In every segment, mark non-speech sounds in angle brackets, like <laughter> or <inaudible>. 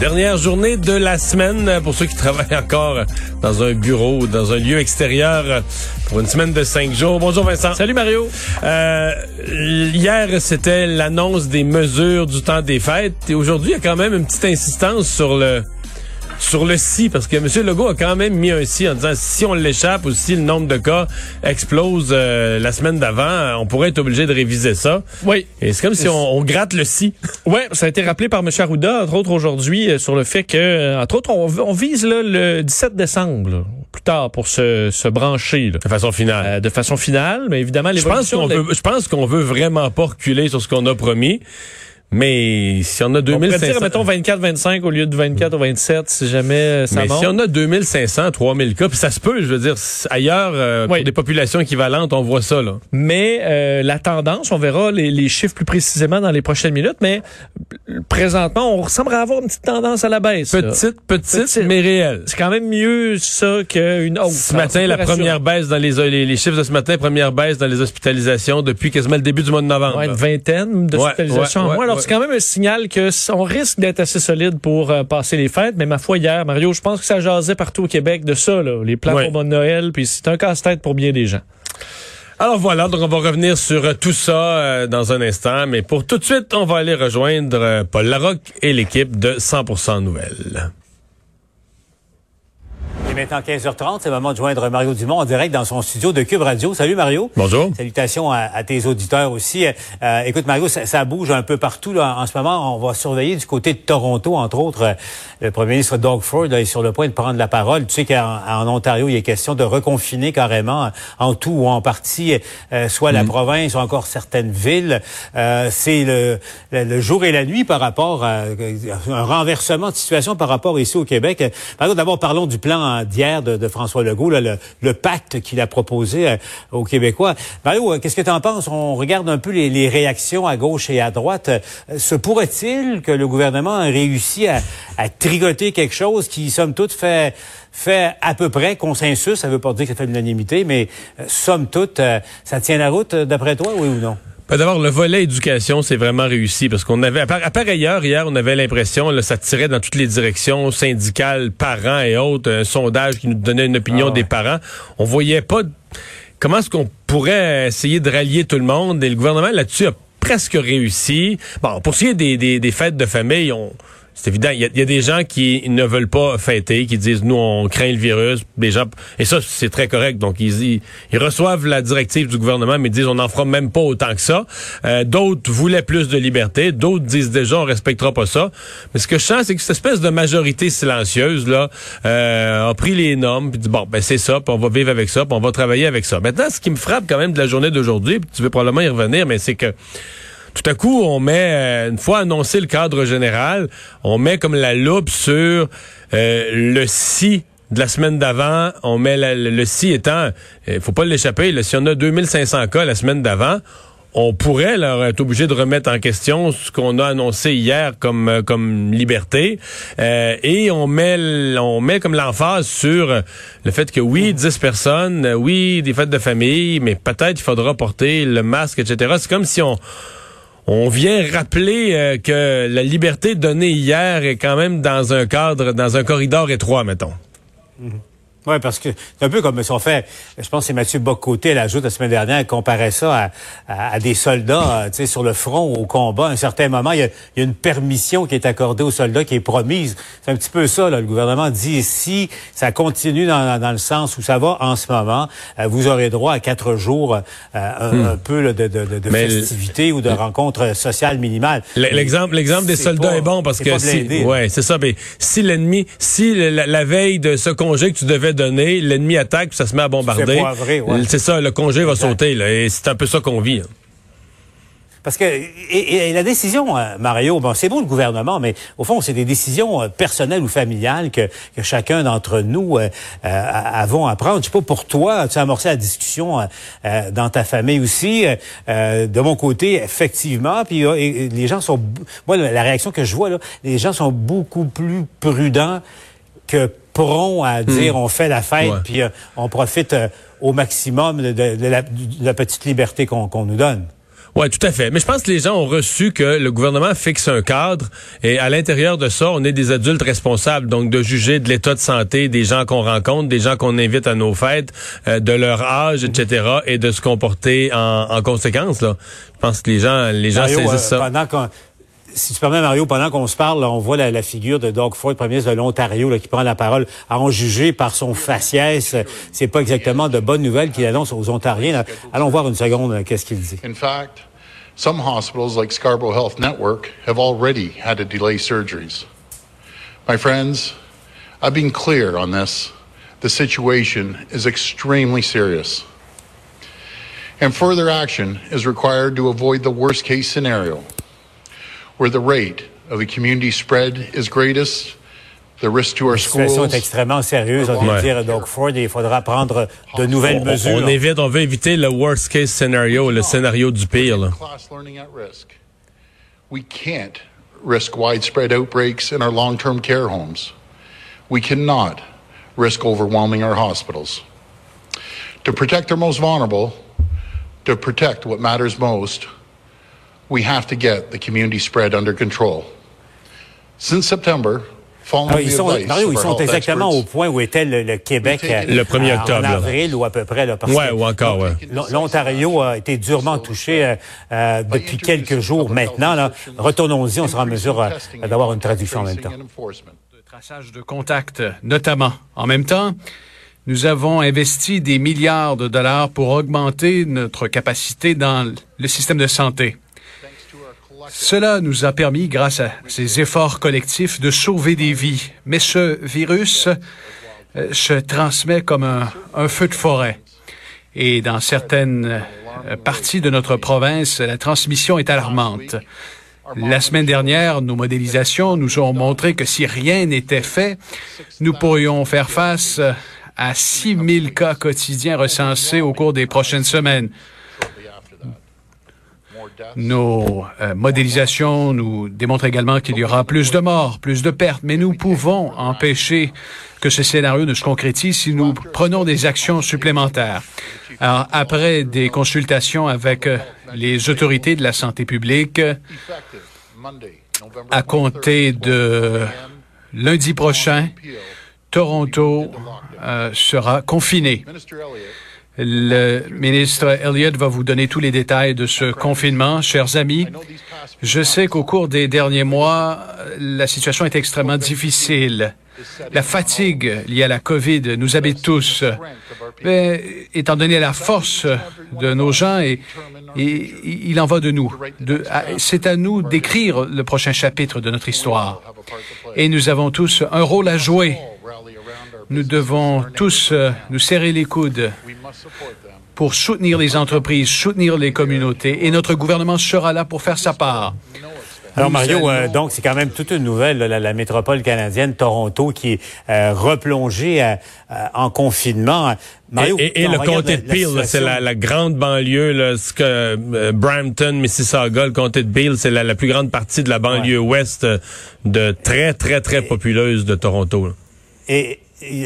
Dernière journée de la semaine pour ceux qui <laughs> travaillent encore dans un bureau ou dans un lieu extérieur pour une semaine de cinq jours. Bonjour Vincent. Salut Mario. Euh, hier, c'était l'annonce des mesures du temps des fêtes et aujourd'hui, il y a quand même une petite insistance sur le sur le si, parce que M. Legault a quand même mis un si en disant si on l'échappe ou si le nombre de cas explose euh, la semaine d'avant, on pourrait être obligé de réviser ça. Oui. Et c'est comme si on, on, gratte le si. <laughs> Oui, ça a été rappelé par M. Arruda, entre autres aujourd'hui, euh, sur le fait que, euh, entre autres, on, on vise là, le 17 décembre, là, plus tard, pour se, se brancher. Là. De façon finale. Euh, de façon finale, mais évidemment, je pense qu'on veut, je pense qu'on veut vraiment pas reculer sur ce qu'on a promis. Mais si on a 2500... On pourrait dire, mettons, 24-25 au lieu de 24 ou 27, si jamais ça Mais monte. si on a 2500, 3000 cas, puis ça se peut, je veux dire, ailleurs, euh, Oui. pour des populations équivalentes, on voit ça, là. Mais euh, la tendance, on verra les, les chiffres plus précisément dans les prochaines minutes, mais euh, présentement, on ressemble à avoir une petite tendance à la baisse. Petite, petite, Petite. mais réelle. C'est quand même mieux ça qu'une hausse. Ce matin, la première baisse dans les, les, les chiffres de ce matin, première baisse dans les hospitalisations depuis quasiment le début du mois de novembre. Ouais, une vingtaine d'hospitalisations Ouais, ouais, en moins. Alors, c'est quand même un signal que on risque d'être assez solide pour euh, passer les fêtes. Mais ma foi, hier, Mario, je pense que ça jasait partout au Québec de ça, là, les plans Ouais. pour Noël, puis c'est un casse-tête pour bien des gens. Alors voilà, donc on va revenir sur euh, tout ça euh, dans un instant, mais pour tout de suite, on va aller rejoindre euh, Paul Larocque et l'équipe de 100% Nouvelles. Est maintenant 15h30, c'est le moment de joindre Mario Dumont en direct dans son studio de Cube Radio. Salut Mario. Bonjour. Salutations à, à tes auditeurs aussi. Euh, écoute Mario, ça, ça bouge un peu partout là. En ce moment, on va surveiller du côté de Toronto, entre autres, euh, le premier ministre Doug Ford là, est sur le point de prendre la parole. Tu sais qu'en en Ontario, il est question de reconfiner carrément euh, en tout ou en partie, euh, soit la province ou encore certaines villes. Euh, c'est le, le, le jour et la nuit par rapport à un renversement de situation par rapport ici au Québec. Mario, d'abord parlons du plan d'hier de, de François Legault, là, le, le pacte qu'il a proposé euh, aux Québécois. Mario, euh, qu'est-ce que tu en penses? On regarde un peu les, les réactions à gauche et à droite. Euh, Se pourrait-il que le gouvernement ait réussi à, à trigoter quelque chose qui, somme toute, fait fait à peu près consensus, ça veut pas dire que ça fait l'unanimité, mais somme toute, ça tient la route d'après toi, oui ou non? Ben, D'abord, le volet éducation, c'est vraiment réussi parce qu'on avait, à part, à part ailleurs, hier, on avait l'impression, là, ça tirait dans toutes les directions syndicales, parents et autres, un sondage qui nous donnait une opinion Ah ouais. des parents. On voyait pas comment est-ce qu'on pourrait essayer de rallier tout le monde et le gouvernement là-dessus a presque réussi. Bon, pour ce qui est des, des, des fêtes de famille, on, c'est évident, il y, a, il y a des gens qui ne veulent pas fêter, qui disent nous on craint le virus, des gens et ça c'est très correct. Donc ils, ils, reçoivent la directive du gouvernement, mais disent on n'en fera même pas autant que ça. Euh, d'autres voulaient plus de liberté, d'autres disent déjà on respectera pas ça. Mais ce que je sens, c'est que cette espèce de majorité silencieuse là euh, a pris les normes, puis dit bon ben c'est ça, puis on va vivre avec ça, puis on va travailler avec ça. Maintenant, ce qui me frappe quand même de la journée d'aujourd'hui, tu veux probablement y revenir, mais c'est que tout à coup, on met, euh, une fois annoncé le cadre général, on met comme la loupe sur euh, le si de la semaine d'avant. On met le, si étant, il faut pas l'échapper, si on a 2500 cas la semaine d'avant, on pourrait leur être obligé de remettre en question ce qu'on a annoncé hier comme euh, comme liberté Euh, et on met on met comme l'emphase sur euh, le fait que oui 10 personnes euh, oui des fêtes de famille mais peut-être il faudra porter le masque etc c'est comme si on on vient rappeler euh, que la liberté donnée hier est quand même dans un cadre, dans un corridor étroit, mettons. Oui, parce que c'est un peu comme si on fait, je pense que c'est Mathieu Bocoté, elle ajoute la semaine dernière, elle comparait ça à, à- à des soldats, euh, tu sais, sur le front, au combat. À un certain moment, il y, a, il y a une permission qui est accordée aux soldats qui est promise. C'est un petit peu ça, là. Le gouvernement dit, si ça continue dans, dans le sens où ça va en ce moment, euh, vous aurez droit à quatre jours, euh, un, un peu là, de, de, de, Hmm. Festivités ou de rencontres sociales minimales. L- L'exemple, l'exemple des soldats pas- est bon parce que si, ouais, c'est ça. Mais si l'ennemi, si la, la veille de ce congé que tu devais donner, l'ennemi attaque, puis ça se met à bombarder, ouais. c'est ça, le congé va Exact. sauter. Là, et c'est un peu ça qu'on vit. hein. Parce que et, la décision, euh, Mario, bon, c'est bon le gouvernement, mais au fond, c'est des décisions euh, personnelles ou familiales que, que chacun d'entre nous euh, avons à prendre. Je sais pas pour toi, tu as amorcé la discussion dans ta famille aussi? de mon côté, effectivement, puis les gens sont, moi, la réaction que je vois là, les gens sont beaucoup plus prudents que prompts à dire hmm. on fait la fête puis on profite au maximum de, la, petite liberté qu'on nous donne. Oui, tout à fait. Mais je pense que les gens ont reçu que le gouvernement fixe un cadre et à l'intérieur de ça, on est des adultes responsables. Donc, de juger de l'état de santé des gens qu'on rencontre, des gens qu'on invite à nos fêtes, euh, de leur âge, etc. et de se comporter en, conséquence. Là. Je pense que les gens, les gens saisissent euh, ça. Pendant si tu permets, Mario, pendant qu'on se parle, on voit la, figure de Doug Ford, premier ministre de l'Ontario, qui prend la parole. À en juger par son faciès, c'est pas exactement de bonnes nouvelles qu'il annonce aux Ontariens. Allons voir une seconde qu'est-ce qu'il dit. In fact, some hospitals like Scarborough Health Network have already had to delay surgeries. My friends, I've been clear on this. The situation is extremely serious. And further action is required to avoid the worst case scenario where the rate of the community spread is greatest, the risk to our schools. La situation est extrêmement sérieuse, on vient dire Doug Ford, il faudra prendre de ah, nouvelles on, mesures. On, évite, on veut éviter le worst case scenario, le scénario du pire. Là. We can't risk widespread outbreaks in our long-term care homes. We cannot risk overwhelming our hospitals. To protect our most vulnerable, to protect what matters most, we have to get the community spread under control. Since September, ah, ils sont, Mario, ils sont exactement au point où était le, Québec le 1er euh, octobre, en avril ou à peu près. Là, parce ouais, ou encore, ouais. L'Ontario a été durement touché euh, euh depuis quelques jours maintenant. Là. Retournons-y, on sera en mesure euh, d'avoir une traduction en même temps. De traçage de contact, notamment. En même temps, nous avons investi des milliards de dollars pour augmenter notre capacité dans le système de santé. Cela nous a permis, grâce à ces efforts collectifs, de sauver des vies. Mais ce virus euh, se transmet comme un, feu de forêt. Et dans certaines euh, parties de notre province, la transmission est alarmante. La semaine dernière, nos modélisations nous ont montré que si rien n'était fait, nous pourrions faire face à 6 000 cas quotidiens recensés au cours des prochaines semaines. Nos euh, modélisations nous démontrent également qu'il y aura plus de morts, plus de pertes, mais nous pouvons empêcher que ce scénario ne se concrétise si nous prenons des actions supplémentaires. Après des consultations avec euh, les autorités de la santé publique, à compter de lundi prochain, Toronto euh, sera confiné. Le ministre Elliott va vous donner tous les détails de ce confinement. Chers amis, je sais qu'au cours des derniers mois, la situation est extrêmement difficile. La fatigue liée à la COVID nous habite tous. Mais étant donné la force de nos gens, et, il en va de nous. C'est à nous d'écrire le prochain chapitre de notre histoire. Et nous avons tous un rôle à jouer. Nous devons tous euh, nous serrer les coudes pour soutenir les entreprises, soutenir les communautés, et notre gouvernement sera là pour faire sa part. Alors Mario, euh, donc c'est quand même toute une nouvelle, la, métropole canadienne, Toronto, qui est euh, replongée en confinement. Mario, et, le comté de Peel, c'est la, grande banlieue, là, ce que Brampton, Mississauga, le comté de Peel, c'est la, plus grande partie de la banlieue ouest de très très très populeuse de Toronto. Et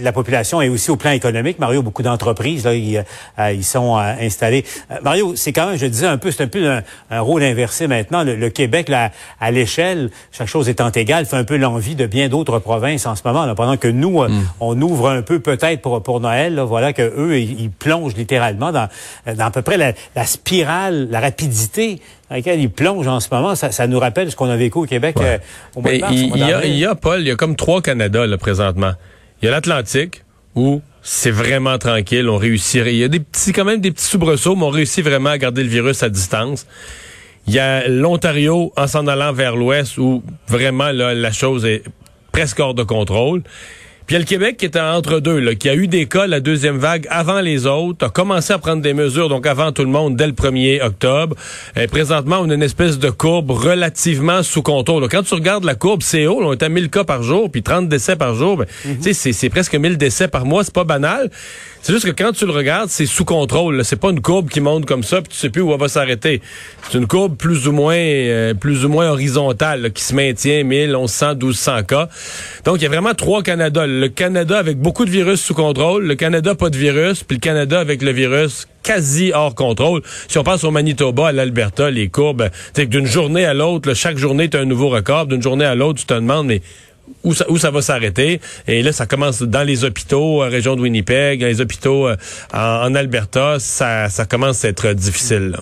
la population est aussi au plan économique. Mario, beaucoup d'entreprises, là, ils, euh, sont euh, installés. Euh, Mario, c'est quand même, je disais un peu, c'est un peu un, rôle inversé maintenant. Le, Québec, là, à l'échelle, chaque chose étant égale, fait un peu l'envie de bien d'autres provinces en ce moment. Là, pendant que nous, mm. on ouvre un peu peut-être pour, pour Noël, là, voilà que eux, ils, plongent littéralement dans, dans à peu près la, la spirale, la rapidité dans laquelle ils plongent en ce moment. Ça, ça nous rappelle ce qu'on a vécu au Québec au mois de mars. Il, y a, il y a, Paul, il y a comme trois Canada là, présentement. Il y a l'Atlantique où c'est vraiment tranquille. On réussit. Il y a des petits, quand même des petits soubresauts, mais on réussit vraiment à garder le virus à distance. Il y a l'Ontario en s'en allant vers l'ouest où vraiment la chose est presque hors de contrôle. Puis il y a le Québec qui était entre deux, là, qui a eu des cas, la deuxième vague, avant les autres, a commencé à prendre des mesures, donc avant tout le monde, dès le 1er octobre. Et présentement, on a une espèce de courbe relativement sous contrôle. Quand tu regardes la courbe, c'est haut, on est à 1000 cas par jour, puis 30 décès par jour. Ben, tu sais, c'est presque 1000 décès par mois, c'est pas banal. C'est juste que quand tu le regardes, c'est sous contrôle. C'est pas une courbe qui monte comme ça, puis tu sais plus où elle va s'arrêter. C'est une courbe plus ou moins, euh, plus ou moins horizontale, qui se maintient 1000, 1100, 1200 cas. Donc il y a vraiment trois Canada. Le Canada avec beaucoup de virus sous contrôle, le Canada pas de virus, puis le Canada avec le virus quasi hors contrôle. Si on passe au Manitoba, à l'Alberta, les courbes, c'est d'une journée à l'autre, chaque journée est un nouveau record. D'une journée à l'autre, tu te demandes, mais où ça, va s'arrêter? Et là, ça commence dans les hôpitaux, euh, région de Winnipeg, les hôpitaux euh, en, Alberta, ça, ça commence à être difficile. Là.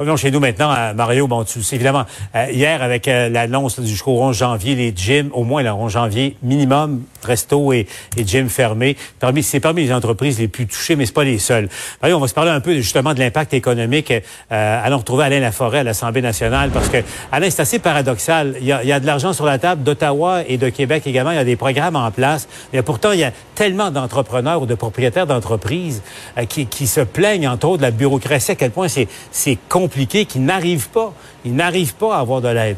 Revenons chez nous maintenant, à Mario. Bon, tu sais, évidemment, euh, hier, avec euh, l'annonce jusqu'au 11 janvier, les gyms, au moins le 11 janvier, minimum, resto et, et gym fermés. Parmi, c'est parmi les entreprises les plus touchées, mais c'est pas les seules. Mario, on va se parler un peu justement de l'impact économique. Euh, allons retrouver Alain Laforêt à l'Assemblée nationale, parce que, Alain, c'est assez paradoxal. Il y a, il y a de l'argent sur la table d'Ottawa et de Québec également. Il y a des programmes en place. Mais pourtant, il y a tellement d'entrepreneurs ou de propriétaires d'entreprises euh, qui, qui se plaignent, entre autres, de la bureaucratie, à quel point c'est, c'est compliqué, qu'ils n'arrivent pas, ils n'arrivent pas à avoir de l'aide.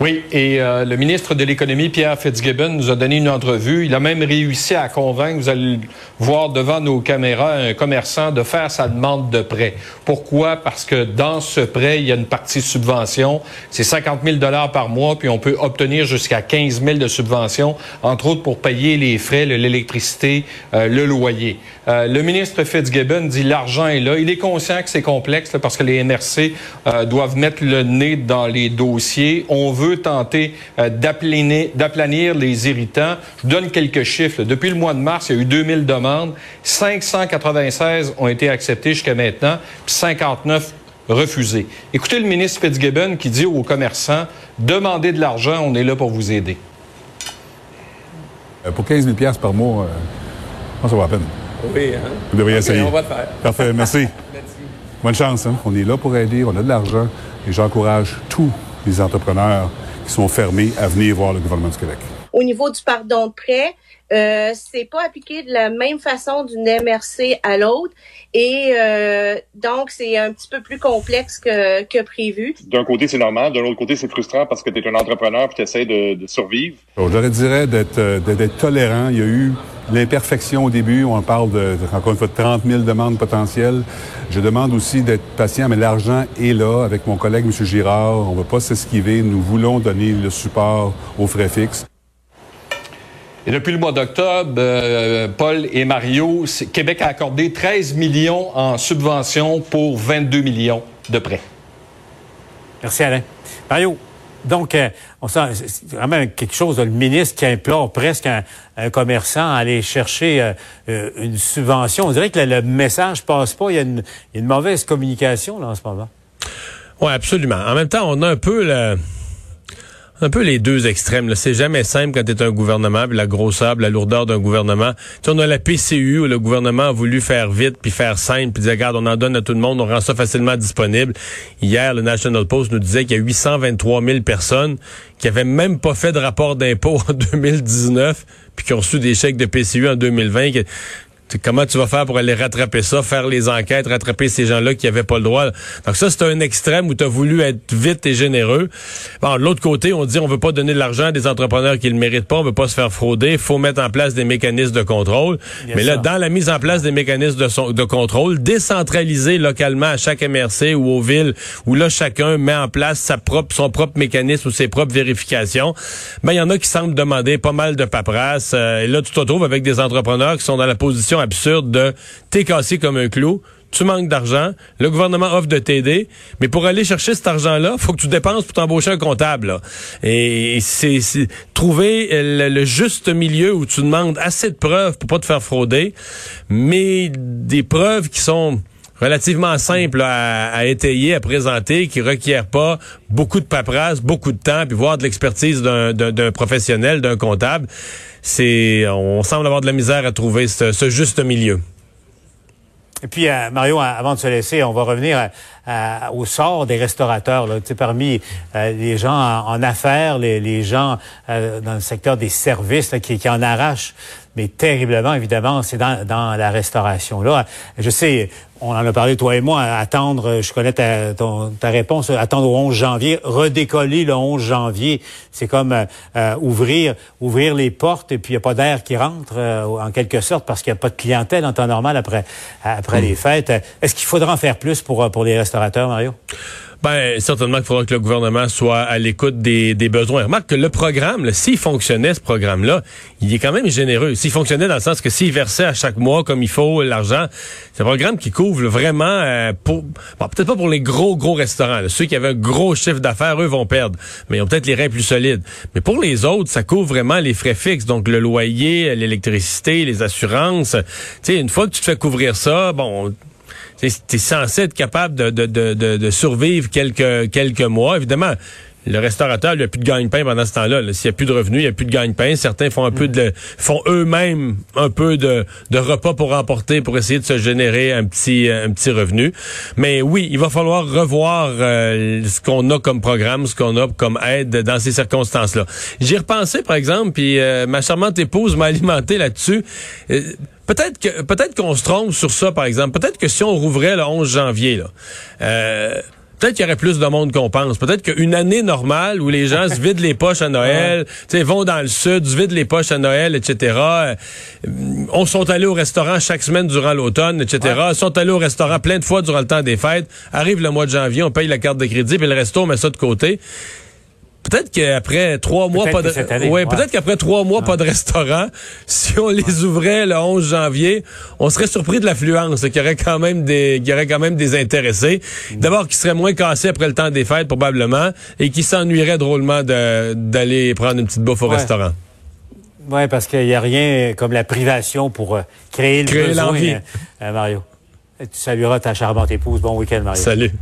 Oui, et euh, le ministre de l'Économie, Pierre Fitzgibbon, nous a donné une entrevue. Il a même réussi à convaincre, vous allez voir devant nos caméras, un commerçant de faire sa demande de prêt. Pourquoi? Parce que dans ce prêt, il y a une partie subvention. C'est 50 000 par mois, puis on peut obtenir jusqu'à 15 000 de subvention, entre autres pour payer les frais, l'électricité, euh, le loyer. Euh, le ministre Fitzgibbon dit l'argent est là. Il est conscient que c'est complexe parce que les MRC doivent mettre le nez dans les dossiers. On veut tenter euh, d'aplanir les irritants. Je vous donne quelques chiffres. Depuis le mois de mars, il y a eu 2000 demandes. 596 ont été acceptées jusqu'à maintenant, puis 59 refusées. Écoutez le ministre Fitzgibbon qui dit aux commerçants, demandez de l'argent, on est là pour vous aider. Euh, pour 15 000 par mois, euh, ça va à peine. Oui, hein? Vous devriez essayer. On va le faire. Parfait, merci. <laughs> merci. Bonne chance. Hein? On est là pour aider, on a de l'argent et j'encourage tous les entrepreneurs qui sont fermés à venir voir le gouvernement du Québec. Au niveau du pardon de prêt, euh, c'est pas appliqué de la même façon d'une MRC à l'autre et euh, donc c'est un petit peu plus complexe que, que prévu. D'un côté c'est normal, de l'autre côté c'est frustrant parce que tu es un entrepreneur et tu essaies de, de, survivre. je leur dirais d'être euh, d'être tolérant. Il y a eu l'imperfection au début. On parle de, encore une fois, de 30 000 demandes potentielles. Je demande aussi d'être patient, mais l'argent est là. Avec mon collègue, M. Girard, on ne va pas s'esquiver. Nous voulons donner le support aux frais fixes. Et depuis le mois d'octobre, euh, Paul et Mario, Québec a accordé 13 millions en subventions pour 22 millions de prêts. Merci Alain. Mario, donc, euh, on sent c'est vraiment quelque chose, le ministre qui implore presque un, commerçant à aller chercher euh, euh, une subvention. On dirait que le, le message passe pas. Il y, a une, il y, a une, mauvaise communication là en ce moment. Oui, absolument. En même temps, on a un peu le un peu les deux extrêmes. C'est jamais simple quand tu es un gouvernement, puis la grosseur, la lourdeur d'un gouvernement. Tu on a la PCU où le gouvernement a voulu faire vite, puis faire simple, puis dire, regarde, on en donne à tout le monde, on rend ça facilement disponible. Hier, le National Post nous disait qu'il y a 823 000 personnes qui avaient même pas fait de rapport d'impôt <laughs> en 2019, puis qui ont reçu des chèques de PCU en 2020 comment tu vas faire pour aller rattraper ça, faire les enquêtes, rattraper ces gens-là qui n'avaient pas le droit? Donc ça, c'est un extrême où tu as voulu être vite et généreux. Bon, de l'autre côté, on dit on veut pas donner de l'argent à des entrepreneurs qui le méritent pas, on veut pas se faire frauder, il faut mettre en place des mécanismes de contrôle. Mais là, dans la mise en place des mécanismes de, de contrôle, décentraliser localement à chaque MRC ou aux villes, où là, chacun met en place sa propre, son propre mécanisme ou ses propres vérifications, ben il y en a qui semblent demander pas mal de paperasse. Euh, et là, tu te retrouves avec des entrepreneurs qui sont dans la position absurde de t'es cassé comme un clou, tu manques d'argent, le gouvernement offre de t'aider, mais pour aller chercher cet argent-là, faut que tu dépenses pour t'embaucher un comptable. Et c'est trouver le, juste milieu où tu demandes assez de preuves pour pas te faire frauder, mais des preuves qui sont relativement simples à, à, étayer, à présenter, qui requièrent pas beaucoup de paperasse, beaucoup de temps, puis voir de l'expertise d'un professionnel, d'un comptable. C'est, on semble avoir de la misère à trouver ce, ce juste milieu. Et puis, euh, Mario, avant de se laisser, on va revenir au sort des restaurateurs, là, parmi les gens en, affaires, les, gens dans le secteur des services qui, qui en arrachent mais terriblement, évidemment, c'est dans, dans la restauration. Là, je sais, on en a parlé, toi et moi, attendre, je connais ta, ta réponse, attendre au 11 janvier, redécoller le 11 janvier, c'est comme euh, euh, ouvrir ouvrir les portes et puis il n'y a pas d'air qui rentre, euh, en quelque sorte, parce qu'il n'y a pas de clientèle en temps normal après, après les fêtes. Est-ce qu'il faudra en faire plus pour, pour les restaurateurs, Mario? Ben, certainement qu'il faudra que le gouvernement soit à l'écoute des, des besoins. Remarque que le programme, s'il fonctionnait, ce programme-là, il est quand même généreux. S'il fonctionnait dans le sens que s'il versait à chaque mois comme il faut l'argent, c'est un programme qui couvre vraiment euh, pour, bon, peut-être pas pour les gros, gros restaurants. Ceux qui avaient un gros chiffre d'affaires, eux, vont perdre. Mais ils ont peut-être les reins plus solides. Mais pour les autres, ça couvre vraiment les frais fixes. Donc, le loyer, l'électricité, les assurances. Tu sais, une fois que tu te fais couvrir ça, bon, tu es censé être capable de, de, de, de, survivre quelques, quelques mois. Évidemment, le restaurateur, il n'a plus de gagne-pain pendant ce temps-là. S'il n'y a plus de revenus, il n'y a plus de gagne-pain. Certains font un peu de, font eux-mêmes un peu de, de repas pour emporter, pour essayer de se générer un petit, un petit revenu. Mais oui, il va falloir revoir euh, ce qu'on a comme programme, ce qu'on a comme aide dans ces circonstances-là. J'y repensé, par exemple, puis euh, ma charmante épouse m'a alimenté là-dessus. Euh, Peut-être que peut-être qu'on se trompe sur ça, par exemple. Peut-être que si on rouvrait le 11 janvier, là, euh, peut-être qu'il y aurait plus de monde qu'on pense. Peut-être qu'une année normale où les gens <laughs> se vident les poches à Noël, sais, vont dans le sud, se vident les poches à Noël, etc. Euh, on sont allés au restaurant chaque semaine durant l'automne, etc. Ouais. sont allés au restaurant plein de fois durant le temps des fêtes. Arrive le mois de janvier, on paye la carte de crédit, puis le resto, on met ça de côté. Peut-être qu'après trois mois, pas de, ouais, peut-être qu'après trois mois, pas de restaurant, <laughs> si on les ouvrait le 11 janvier, on serait surpris de l'affluence, qu'il y aurait quand même des, qu'il y aurait quand même des intéressés. Mm. D'abord, qui seraient moins cassés après le temps des fêtes, probablement, et qui s'ennuieraient drôlement d'aller prendre une petite bouffe au restaurant. Oui, parce qu'il n'y a rien comme la privation pour euh, créer le créer l'envie. Euh, Mario. Tu salueras ta charmante épouse. Bon week-end, Mario. Salut.